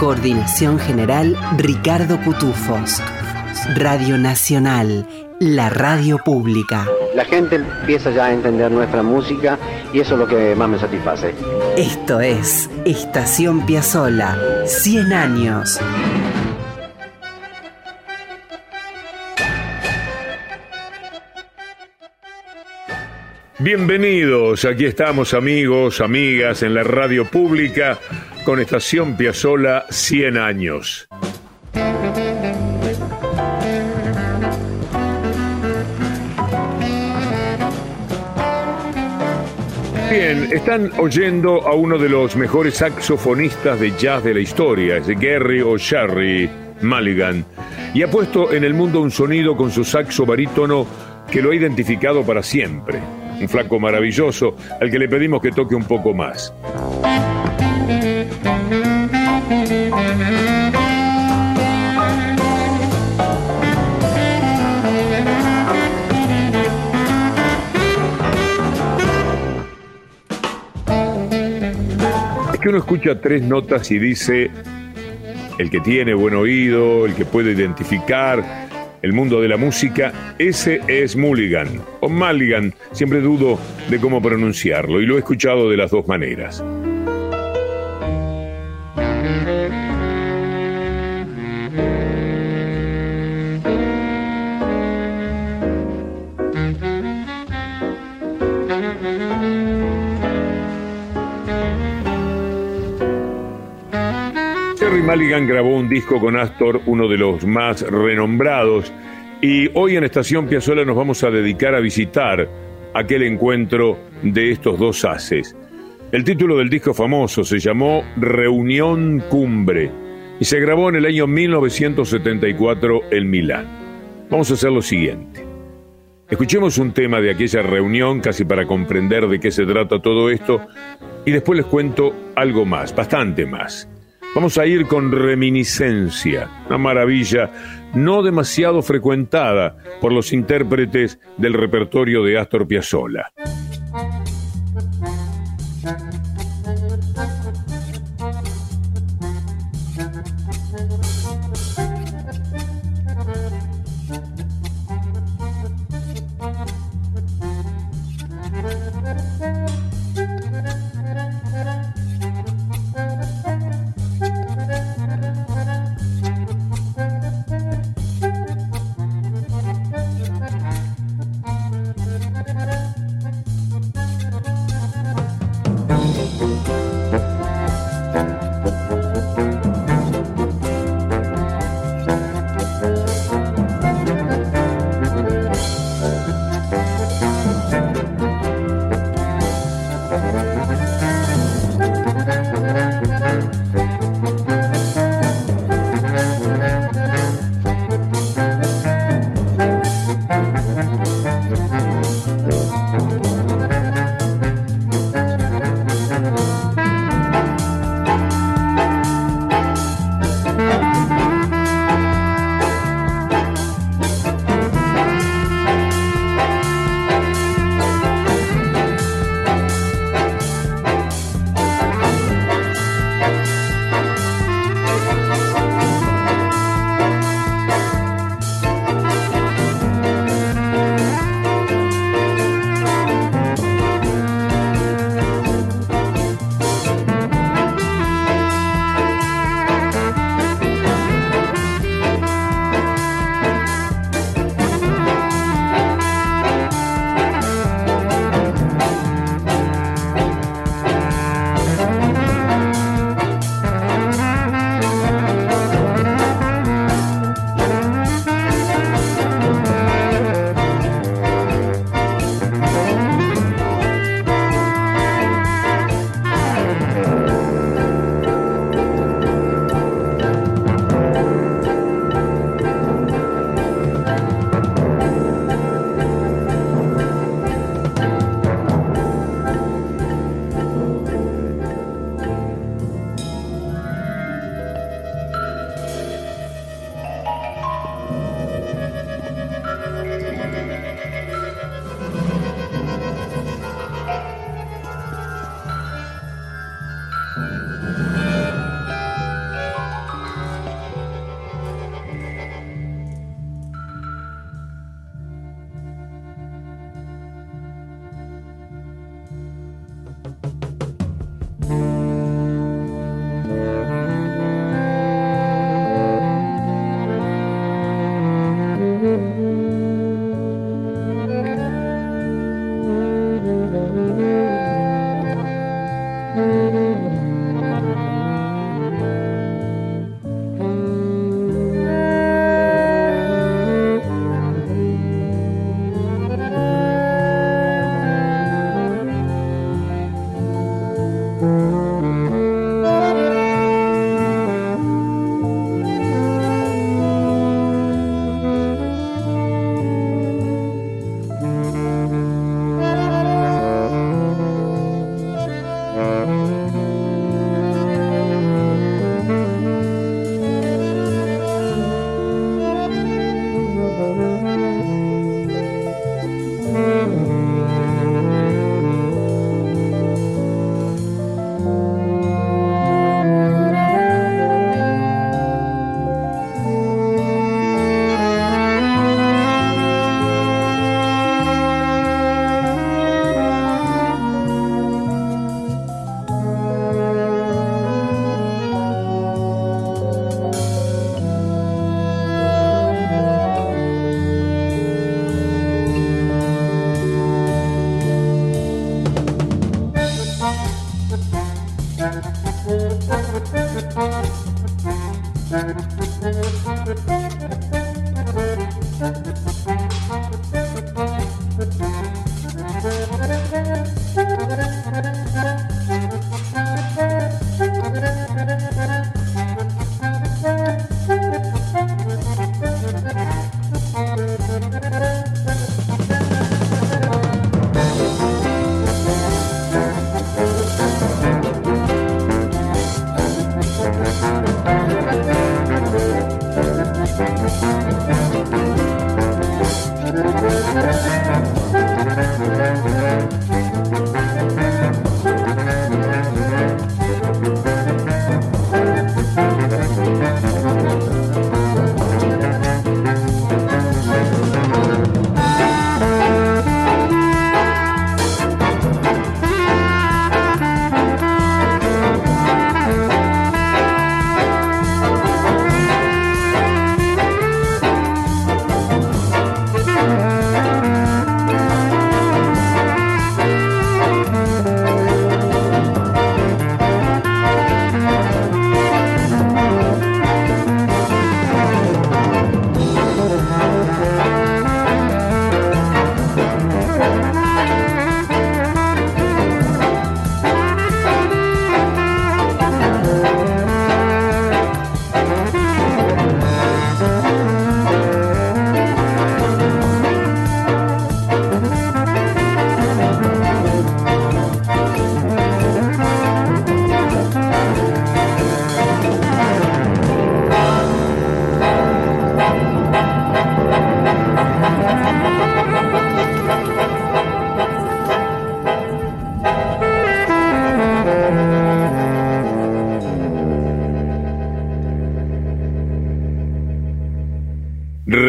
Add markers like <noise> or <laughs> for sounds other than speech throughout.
Coordinación general Ricardo Cutufos. Radio Nacional, la radio pública. La gente empieza ya a entender nuestra música y eso es lo que más me satisface. Esto es Estación Piazzola, 100 años. Bienvenidos, aquí estamos amigos, amigas en la radio pública con Estación Piazzola 100 años. Bien, están oyendo a uno de los mejores saxofonistas de jazz de la historia, es Gary O'Sherry Mulligan, y ha puesto en el mundo un sonido con su saxo barítono que lo ha identificado para siempre. Un flaco maravilloso al que le pedimos que toque un poco más. Que uno escucha tres notas y dice, el que tiene buen oído, el que puede identificar el mundo de la música, ese es Mulligan, o Mulligan, siempre dudo de cómo pronunciarlo, y lo he escuchado de las dos maneras. Mulligan grabó un disco con Astor, uno de los más renombrados, y hoy en Estación Piazzola nos vamos a dedicar a visitar aquel encuentro de estos dos haces. El título del disco famoso se llamó Reunión Cumbre y se grabó en el año 1974 en Milán. Vamos a hacer lo siguiente. Escuchemos un tema de aquella reunión casi para comprender de qué se trata todo esto y después les cuento algo más, bastante más. Vamos a ir con Reminiscencia, una maravilla no demasiado frecuentada por los intérpretes del repertorio de Astor Piazzolla. Música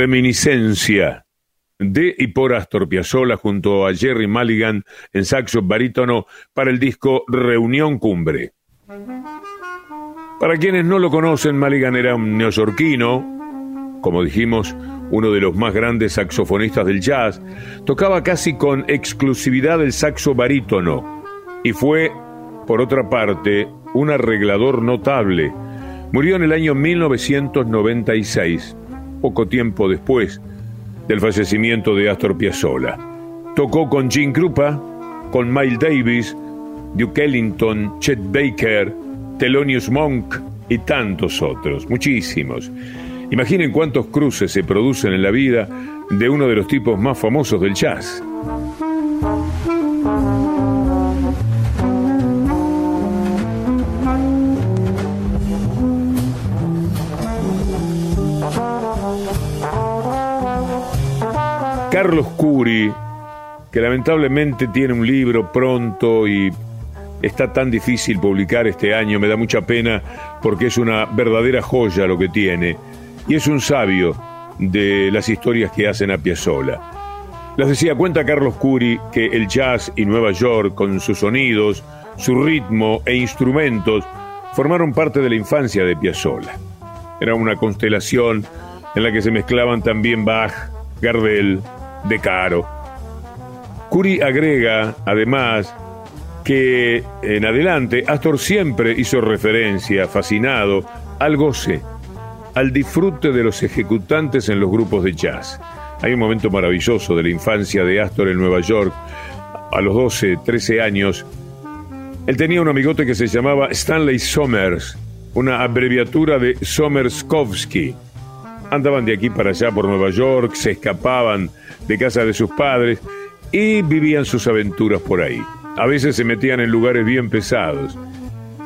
Reminiscencia de y por Astor Piazzolla junto a Jerry Mulligan en saxo barítono para el disco Reunión Cumbre. Para quienes no lo conocen, Mulligan era un neoyorquino, como dijimos, uno de los más grandes saxofonistas del jazz, tocaba casi con exclusividad el saxo barítono y fue, por otra parte, un arreglador notable. Murió en el año 1996 poco tiempo después del fallecimiento de Astor Piazzolla. Tocó con Gene Krupa, con Miles Davis, Duke Ellington, Chet Baker, Thelonious Monk y tantos otros, muchísimos. Imaginen cuántos cruces se producen en la vida de uno de los tipos más famosos del jazz. Carlos Curi, que lamentablemente tiene un libro pronto y está tan difícil publicar este año, me da mucha pena porque es una verdadera joya lo que tiene y es un sabio de las historias que hacen a Piazzolla. Les decía, cuenta Carlos Curi que el jazz y Nueva York, con sus sonidos, su ritmo e instrumentos, formaron parte de la infancia de Piazzolla. Era una constelación en la que se mezclaban también Bach, Gardel, de Caro. Curi agrega, además, que en adelante Astor siempre hizo referencia, fascinado, al goce, al disfrute de los ejecutantes en los grupos de jazz. Hay un momento maravilloso de la infancia de Astor en Nueva York. A los 12, 13 años, él tenía un amigote que se llamaba Stanley Somers, una abreviatura de Somerskovsky. Andaban de aquí para allá por Nueva York, se escapaban de casa de sus padres y vivían sus aventuras por ahí. A veces se metían en lugares bien pesados.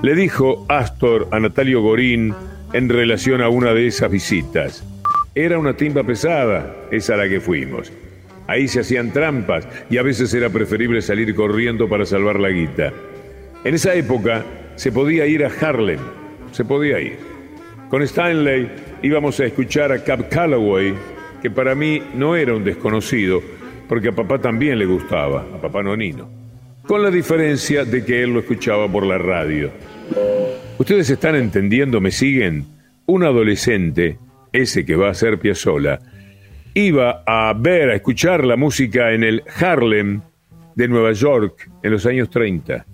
Le dijo Astor a Natalio Gorín en relación a una de esas visitas. Era una timba pesada, esa a la que fuimos. Ahí se hacían trampas y a veces era preferible salir corriendo para salvar la guita. En esa época se podía ir a Harlem, se podía ir. Con Stanley íbamos a escuchar a Cap Calloway que para mí no era un desconocido, porque a papá también le gustaba, a papá Nonino, con la diferencia de que él lo escuchaba por la radio. Ustedes están entendiendo, me siguen, un adolescente, ese que va a ser Piazzola, iba a ver, a escuchar la música en el Harlem de Nueva York en los años 30.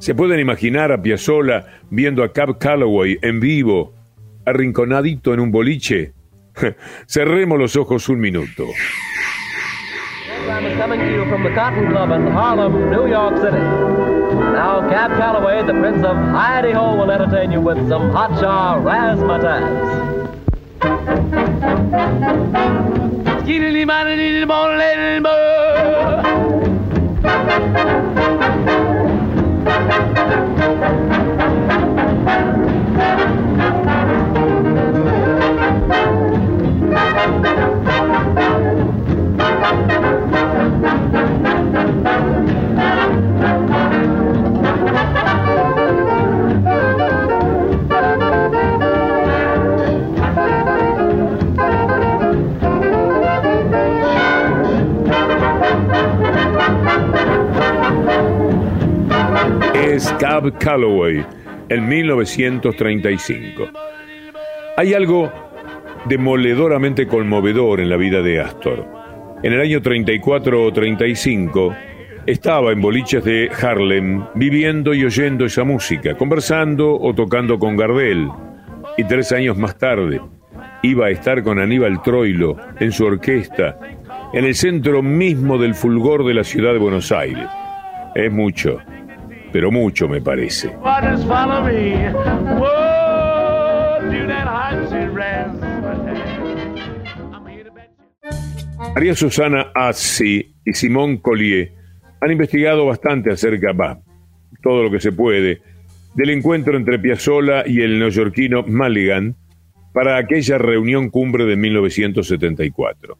¿Se pueden imaginar a Piazzola viendo a Cab Calloway en vivo arrinconadito en un boliche? <laughs> Cerremos los ojos un minuto. I'm coming to you from the Cotton Club in Harlem, New York City. Now, Cab Calloway, the Prince of Heidi Ho, will entertain you with some hot jar razzmatazz. Cab Calloway en 1935. Hay algo demoledoramente conmovedor en la vida de Astor. En el año 34 o 35 estaba en boliches de Harlem viviendo y oyendo esa música, conversando o tocando con Gardel. Y tres años más tarde iba a estar con Aníbal Troilo en su orquesta, en el centro mismo del fulgor de la ciudad de Buenos Aires. Es mucho, pero mucho me parece. María Susana Assi y Simón Collier han investigado bastante acerca, va, todo lo que se puede, del encuentro entre Piazzolla y el neoyorquino Mulligan para aquella reunión cumbre de 1974.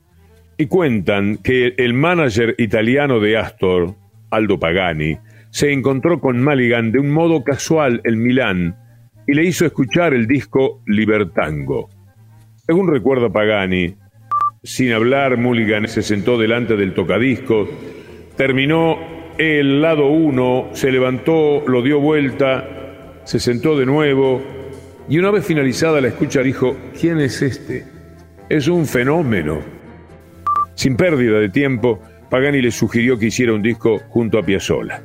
Y cuentan que el manager italiano de Astor, Aldo Pagani, se encontró con Mulligan de un modo casual en Milán y le hizo escuchar el disco Libertango. Según recuerda Pagani, sin hablar, Mulligan se sentó delante del tocadisco, terminó el lado uno, se levantó, lo dio vuelta, se sentó de nuevo y una vez finalizada la escucha dijo, ¿quién es este? Es un fenómeno. Sin pérdida de tiempo, Pagani le sugirió que hiciera un disco junto a Piazzolla.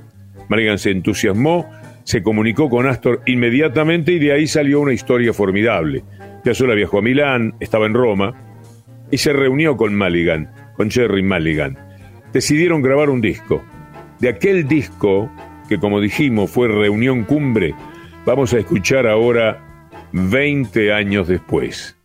Mulligan se entusiasmó, se comunicó con Astor inmediatamente y de ahí salió una historia formidable. Piazzolla viajó a Milán, estaba en Roma y se reunió con Mulligan, con Jerry Mulligan. Decidieron grabar un disco. De aquel disco, que como dijimos fue reunión cumbre, vamos a escuchar ahora 20 años después.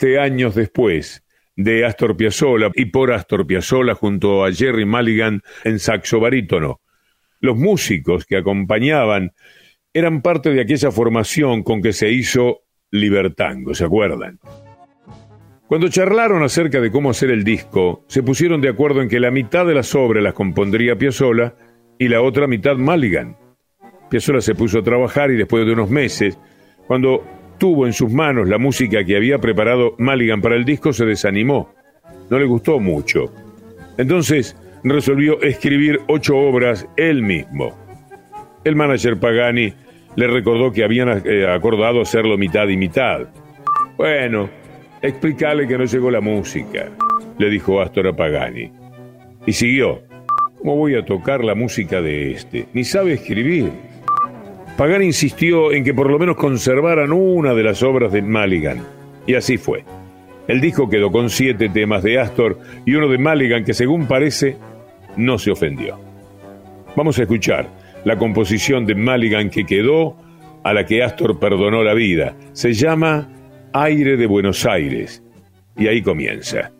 20 años después de Astor Piazzolla y por Astor Piazzolla junto a Jerry Mulligan en saxo barítono. Los músicos que acompañaban eran parte de aquella formación con que se hizo Libertango, ¿se acuerdan? Cuando charlaron acerca de cómo hacer el disco, se pusieron de acuerdo en que la mitad de las obras las compondría Piazzolla y la otra mitad Mulligan. Piazzolla se puso a trabajar y después de unos meses, cuando tuvo en sus manos la música que había preparado Mulligan para el disco, se desanimó. No le gustó mucho. Entonces resolvió escribir ocho obras él mismo. El manager Pagani le recordó que habían eh, acordado hacerlo mitad y mitad. Bueno, explicarle que no llegó la música, le dijo Astor a Pagani. Y siguió. ¿Cómo voy a tocar la música de este? Ni sabe escribir. Pagani insistió en que por lo menos conservaran una de las obras de Mulligan, y así fue. El disco quedó con siete temas de Astor y uno de Mulligan que según parece no se ofendió. Vamos a escuchar la composición de Mulligan que quedó a la que Astor perdonó la vida. Se llama Aire de Buenos Aires y ahí comienza.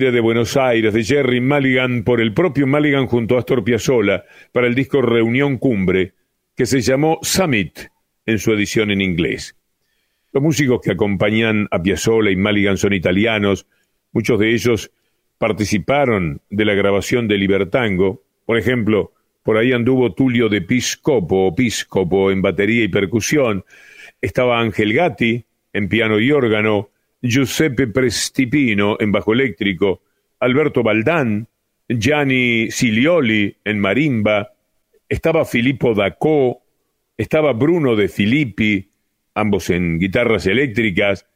De Buenos Aires de Jerry Mulligan por el propio Mulligan junto a Astor Piazzolla para el disco Reunión Cumbre, que se llamó Summit en su edición en inglés. Los músicos que acompañan a Piazzolla y Mulligan son italianos, muchos de ellos participaron de la grabación de Libertango, por ejemplo, por ahí anduvo Tulio de Piscopo o Piscopo en batería y percusión, estaba Ángel Gatti en piano y órgano, Giuseppe Prestipino en bajo eléctrico, Alberto Baldán, Gianni Silioli en marimba, estaba Filippo Dacó, estaba Bruno de Filippi, ambos en guitarras eléctricas,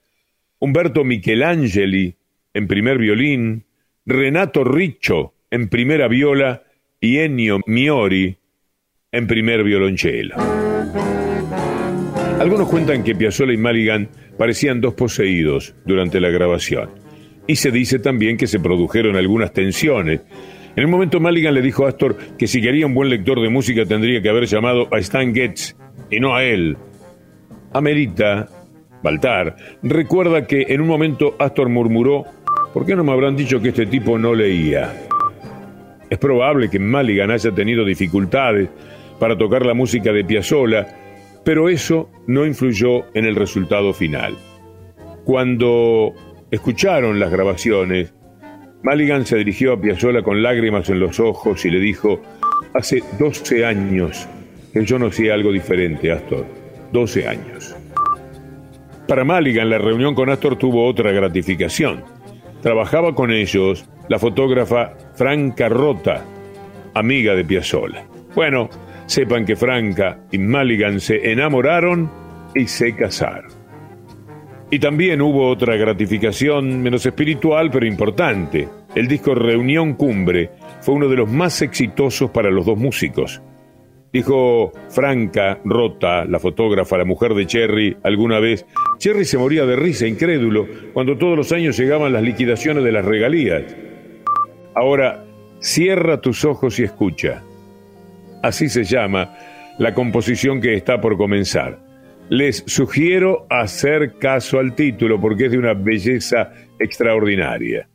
Humberto Michelangeli en primer violín, Renato Riccio en primera viola y Ennio Miori en primer violonchelo. Algunos cuentan que Piazzolla y Mulligan parecían dos poseídos durante la grabación. Y se dice también que se produjeron algunas tensiones. En el momento Mulligan le dijo a Astor que si quería un buen lector de música tendría que haber llamado a Stan Getz y no a él. Amerita, Baltar, recuerda que en un momento Astor murmuró, ¿por qué no me habrán dicho que este tipo no leía? Es probable que Mulligan haya tenido dificultades para tocar la música de Piazzolla, pero eso no influyó en el resultado final. Cuando escucharon las grabaciones, Mulligan se dirigió a Piazzolla con lágrimas en los ojos y le dijo, hace 12 años que yo no hacía algo diferente, Astor. 12 años. Para Mulligan la reunión con Astor tuvo otra gratificación. Trabajaba con ellos la fotógrafa Franca Rota, amiga de Piazzolla. Bueno, sepan que Franca y Mulligan se enamoraron y se casaron. Y también hubo otra gratificación menos espiritual pero importante. El disco Reunión Cumbre fue uno de los más exitosos para los dos músicos. Dijo Franca Rota, la fotógrafa, la mujer de Cherry, alguna vez, Cherry se moría de risa, incrédulo, cuando todos los años llegaban las liquidaciones de las regalías. Ahora, cierra tus ojos y escucha. Así se llama la composición que está por comenzar. Les sugiero hacer caso al título porque es de una belleza extraordinaria.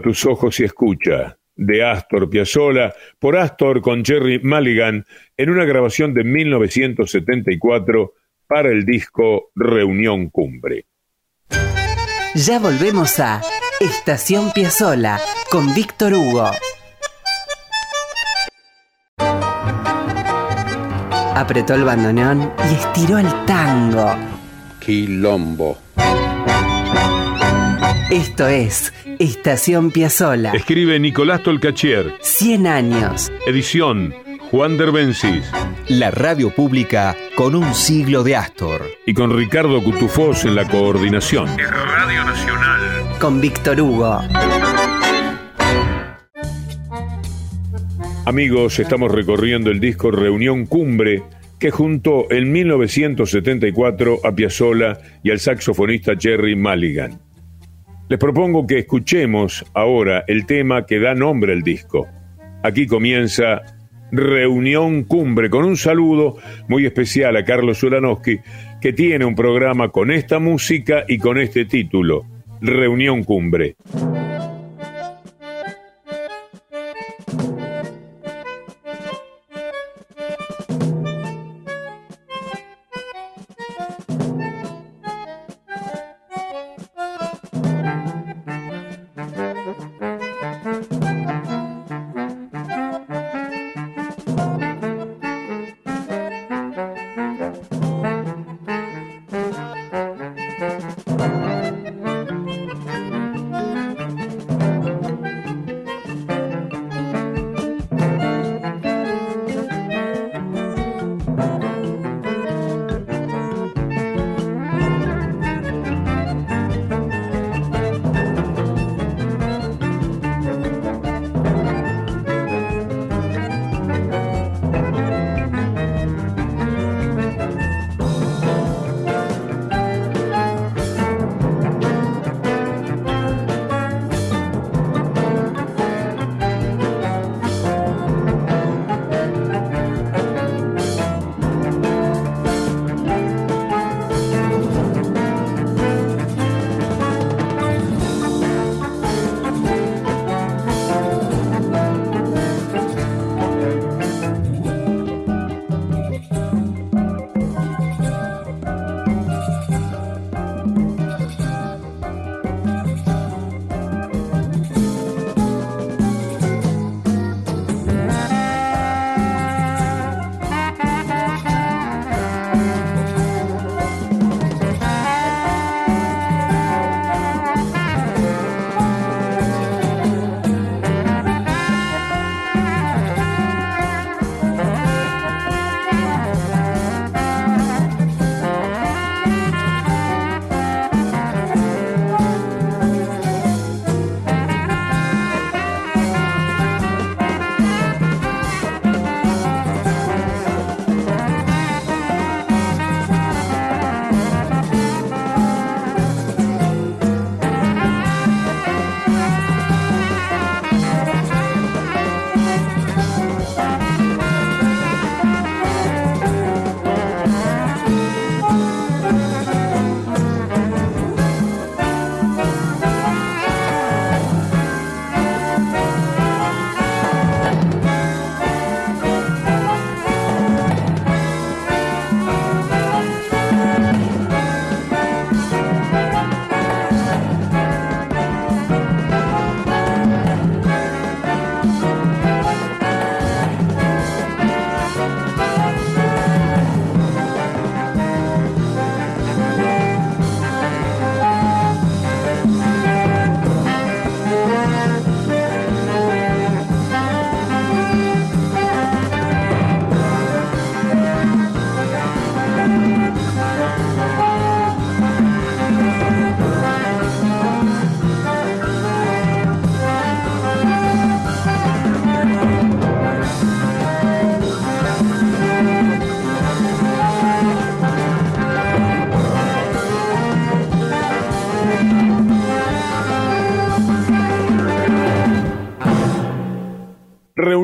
Cierra tus ojos y escucha, de Astor Piazzolla, por Astor con Jerry Mulligan, en una grabación de 1974 para el disco Reunión Cumbre. Ya volvemos a Estación Piazzola con Víctor Hugo. Apretó el bandoneón y estiró el tango. Quilombo. Esto es Estación Piazzola. Escribe Nicolás Tolcachier. 100 años. Edición Juan Derbencis. La radio pública con un siglo de Astor. Y con Ricardo Cutufós en la coordinación. Radio Nacional. Con Víctor Hugo. Amigos, estamos recorriendo el disco Reunión Cumbre que juntó en 1974 a Piazzolla y al saxofonista Jerry Mulligan. Les propongo que escuchemos ahora el tema que da nombre al disco. Aquí comienza Reunión Cumbre con un saludo muy especial a Carlos Ulanowski, que tiene un programa con esta música y con este título, Reunión Cumbre.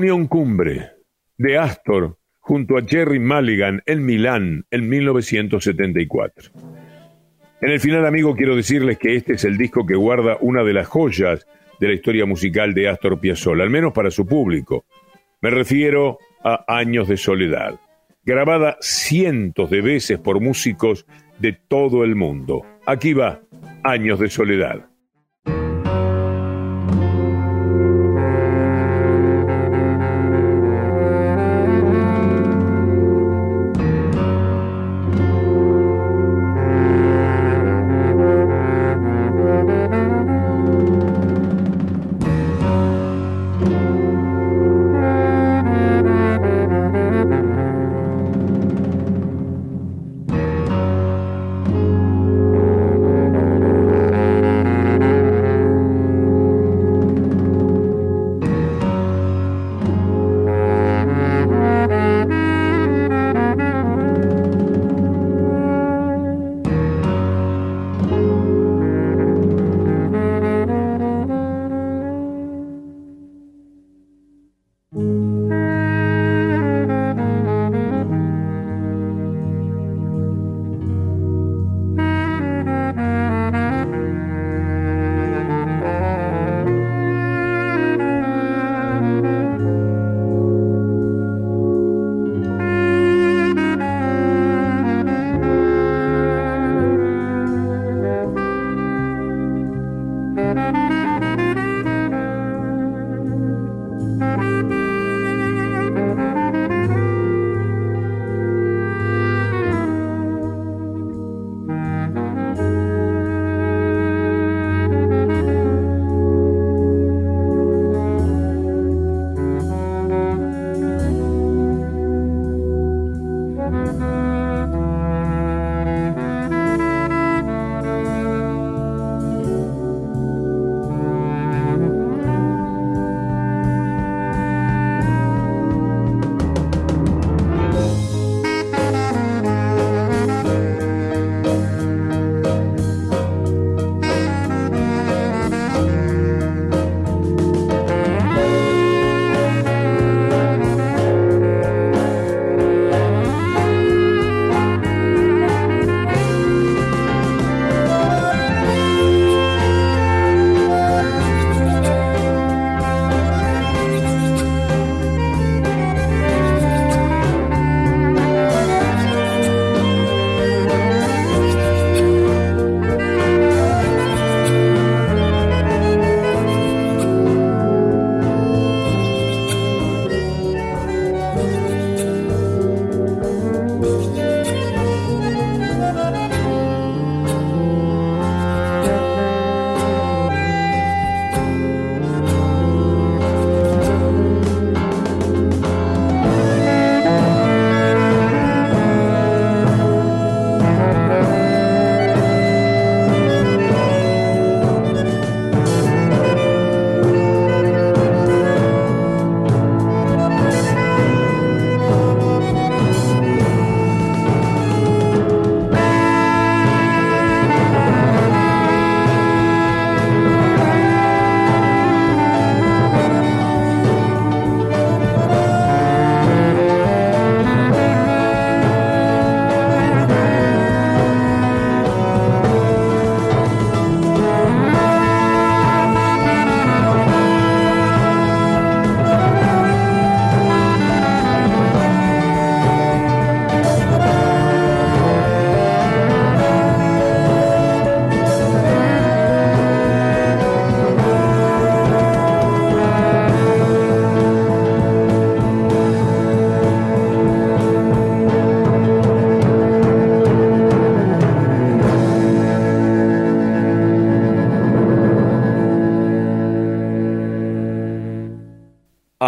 Cumbre de Astor junto a Jerry Mulligan en Milán en 1974. En el final, amigo, quiero decirles que este es el disco que guarda una de las joyas de la historia musical de Astor Piazzolla, al menos para su público. Me refiero a Años de Soledad, grabada cientos de veces por músicos de todo el mundo. Aquí va, Años de Soledad.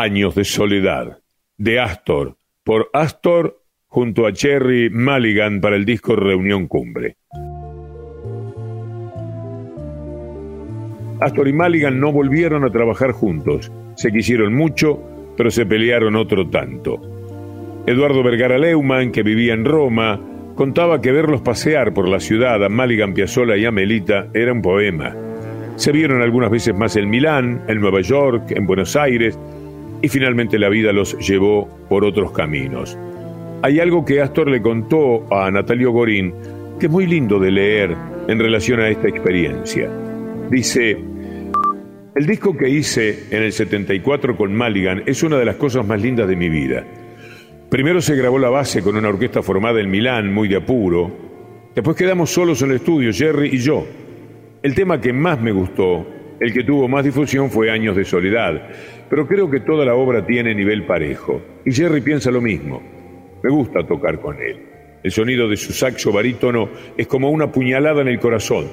Años de Soledad, de Astor, por Astor junto a Cherry Mulligan para el disco Reunión Cumbre. Astor y Mulligan no volvieron a trabajar juntos, se quisieron mucho, pero se pelearon otro tanto. Eduardo Vergara Leumann, que vivía en Roma, contaba que verlos pasear por la ciudad a Mulligan, Piazzolla y a Melita era un poema. Se vieron algunas veces más en Milán, en Nueva York, en Buenos Aires, y finalmente la vida los llevó por otros caminos. Hay algo que Astor le contó a Natalio Gorín que es muy lindo de leer en relación a esta experiencia. Dice, El disco que hice en el 74 con Maligan es una de las cosas más lindas de mi vida. Primero se grabó la base con una orquesta formada en Milán, muy de apuro. Después quedamos solos en el estudio, Jerry y yo. El tema que más me gustó, el que tuvo más difusión fue Años de Soledad, pero creo que toda la obra tiene nivel parejo. Y Jerry piensa lo mismo. Me gusta tocar con él. El sonido de su saxo barítono es como una puñalada en el corazón.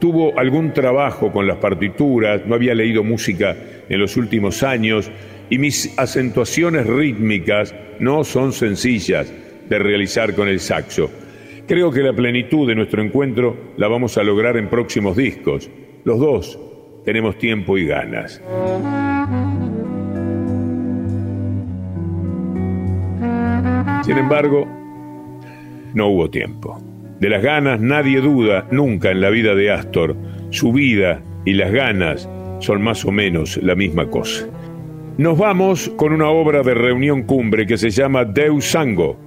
Tuvo algún trabajo con las partituras, no había leído música en los últimos años y mis acentuaciones rítmicas no son sencillas de realizar con el saxo. Creo que la plenitud de nuestro encuentro la vamos a lograr en próximos discos. Los dos tenemos tiempo y ganas. Sin embargo, no hubo tiempo. De las ganas nadie duda nunca en la vida de Astor. Su vida y las ganas son más o menos la misma cosa. Nos vamos con una obra de reunión cumbre que se llama Deus Sango.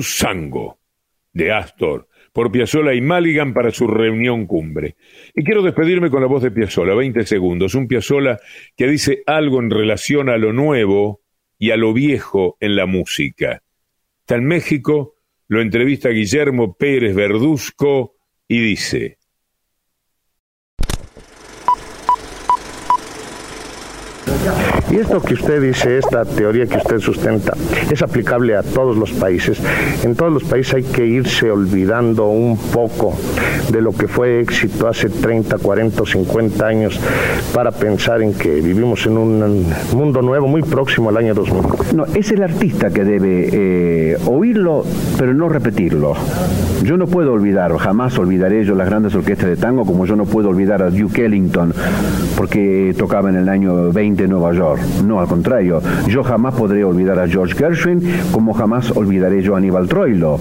Sango. de Astor, por Piazzolla y Maligan para su reunión cumbre. Y quiero despedirme con la voz de Piazzolla, 20 segundos, un Piazzolla que dice algo en relación a lo nuevo y a lo viejo en la música. Está en México, lo entrevista Guillermo Pérez Verduzco y dice, Y esto que usted dice, esta teoría que usted sustenta, es aplicable a todos los países. En todos los países hay que irse olvidando un poco de lo que fue éxito hace 30, 40 o 50 años para pensar en que vivimos en un mundo nuevo muy próximo al año 2000. No, es el artista que debe eh, oírlo, pero no repetirlo. Yo no puedo olvidar, jamás olvidaré yo las grandes orquestas de tango, como yo no puedo olvidar a Duke Ellington, porque tocaba en el año 20 en Nueva York. No, al contrario, yo jamás podré olvidar a George Gershwin como jamás olvidaré yo a Aníbal Troilo.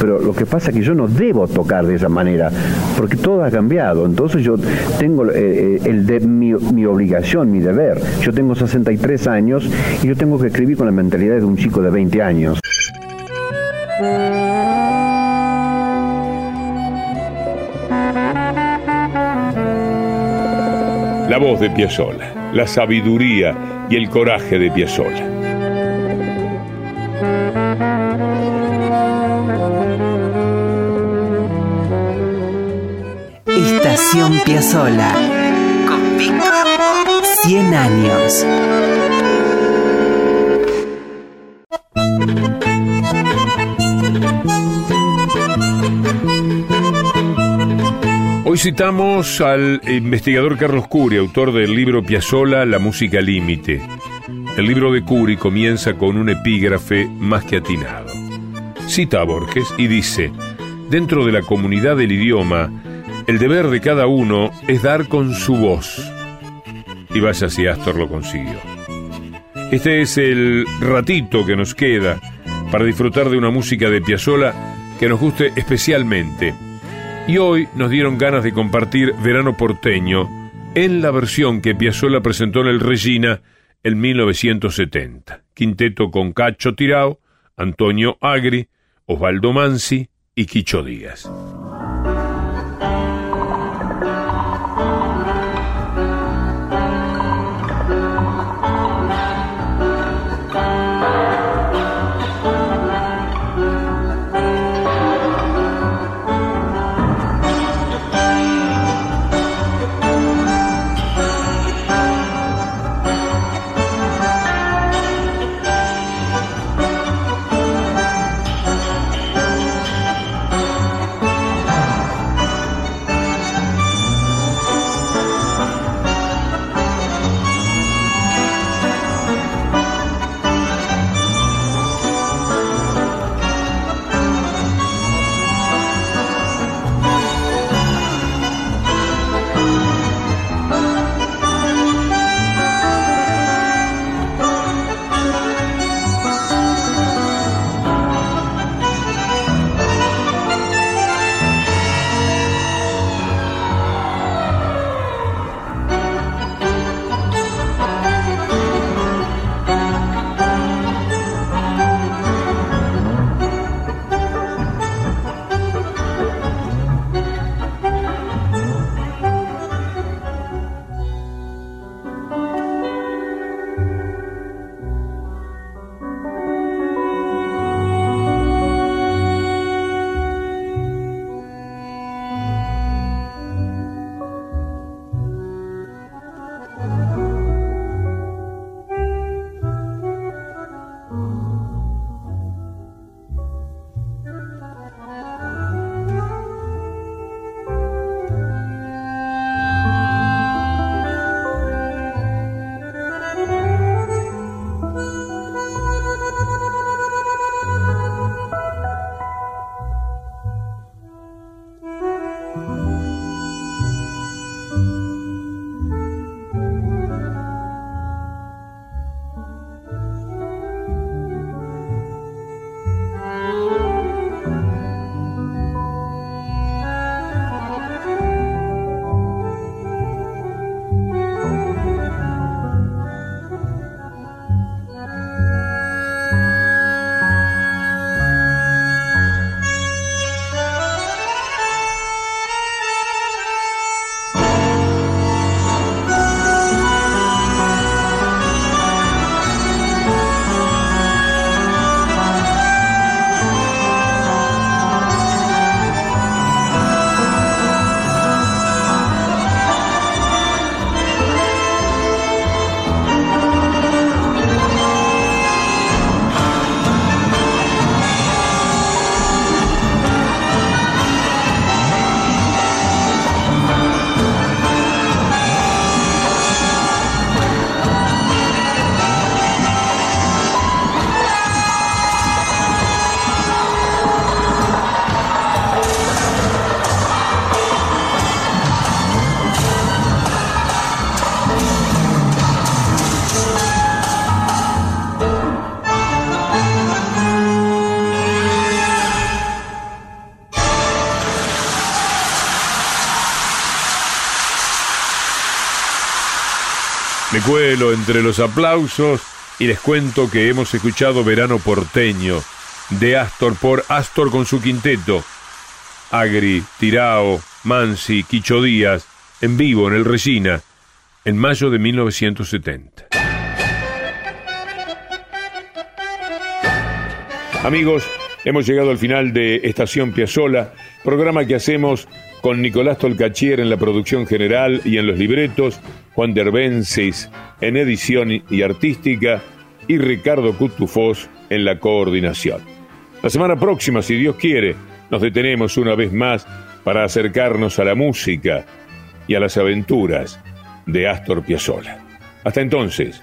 Pero lo que pasa es que yo no debo tocar de esa manera, porque todo ha cambiado. Entonces yo tengo eh, eh, el de, mi, mi obligación, mi deber. Yo tengo 63 años y yo tengo que escribir con la mentalidad de un chico de 20 años. La voz de Piazzolla, la sabiduría y el coraje de Piazzolla. Estación Piazzola. Con Víctor 100 años. Hoy citamos al investigador Carlos Curi, autor del libro Piazzolla, La música límite. El libro de Curi comienza con un epígrafe más que atinado. Cita a Borges y dice, dentro de la comunidad del idioma, el deber de cada uno es dar con su voz. Y vaya si Astor lo consiguió. Este es el ratito que nos queda para disfrutar de una música de Piazzolla que nos guste especialmente. Y hoy nos dieron ganas de compartir Verano Porteño en la versión que Piazzolla presentó en el Regina en 1970. Quinteto con Cacho Tirao, Antonio Agri, Osvaldo Mansi y Quicho Díaz. Me cuelo entre los aplausos y les cuento que hemos escuchado Verano Porteño de Astor por Astor con su quinteto. Agri, Tirao, Mansi, Quicho Díaz, en vivo en el Regina, en mayo de 1970. Amigos, hemos llegado al final de Estación Piazzola, programa que hacemos con Nicolás Tolcachier en la producción general y en los libretos, Juan Derbensis en edición y artística y Ricardo Cutufós en la coordinación. La semana próxima, si Dios quiere, nos detenemos una vez más para acercarnos a la música y a las aventuras de Astor Piazzolla. Hasta entonces,